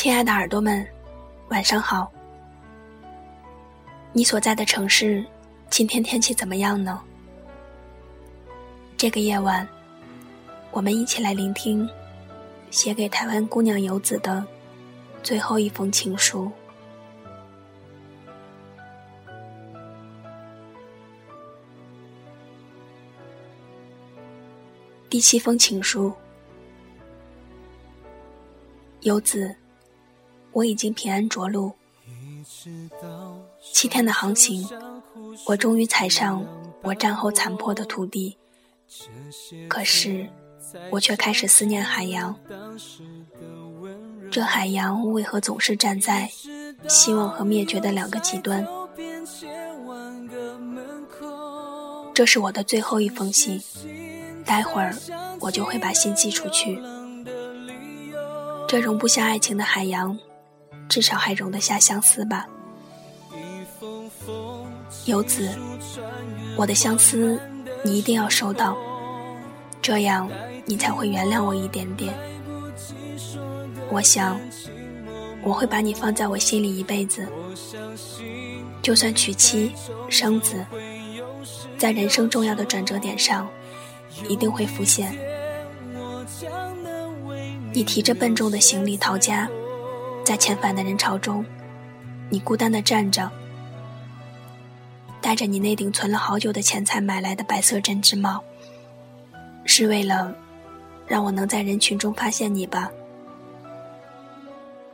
亲爱的耳朵们，晚上好。你所在的城市今天天气怎么样呢？这个夜晚，我们一起来聆听写给台湾姑娘游子的最后一封情书。第七封情书，游子，我已经平安着陆。七天的航行，我终于踩上我战后残破的土地。可是，我却开始思念海洋。这海洋为何总是站在希望和灭绝的两个极端？这是我的最后一封信。待会儿我就会把信寄出去。这容不下爱情的海洋，至少还容得下相思吧。游子，我的相思你一定要收到，这样你才会原谅我一点点。我想，我会把你放在我心里一辈子。就算娶妻生子，在人生重要的转折点上。一定会浮现。你提着笨重的行李逃家，在遣返的人潮中，你孤单的站着，戴着你那顶存了好久的钱才买来的白色针织帽，是为了让我能在人群中发现你吧？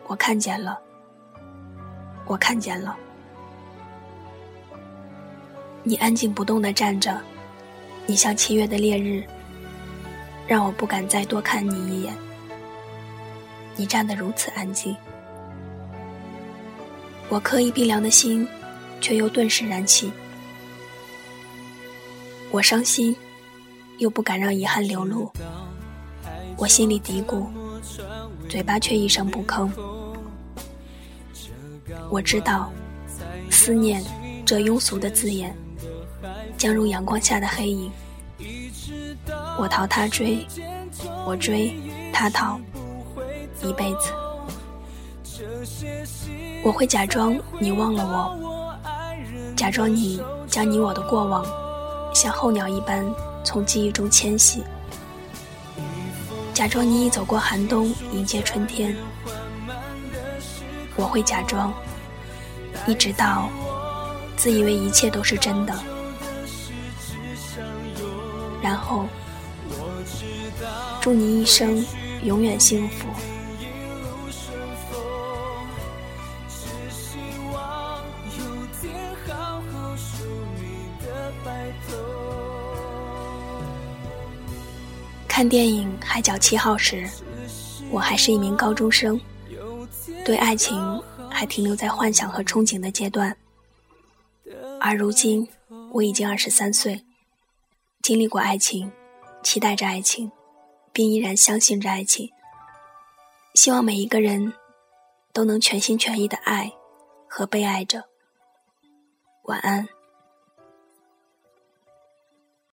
我看见了，我看见了，你安静不动的站着。你像七月的烈日，让我不敢再多看你一眼。你站得如此安静，我刻意冰凉的心，却又顿时燃起。我伤心，又不敢让遗憾流露。我心里嘀咕，嘴巴却一声不吭。我知道，思念这庸俗的字眼。将如阳光下的黑影，我逃他追，我追他逃，一辈子。我会假装你忘了我，假装你将你我的过往像候鸟一般从记忆中迁徙，假装你已走过寒冬迎接春天。我会假装，一直到自以为一切都是真的。然后，祝你一生永远幸福。看电影《海角七号》时，我还是一名高中生，对爱情还停留在幻想和憧憬的阶段。而如今，我已经二十三岁。经历过爱情，期待着爱情，并依然相信着爱情。希望每一个人都能全心全意的爱和被爱着。晚安。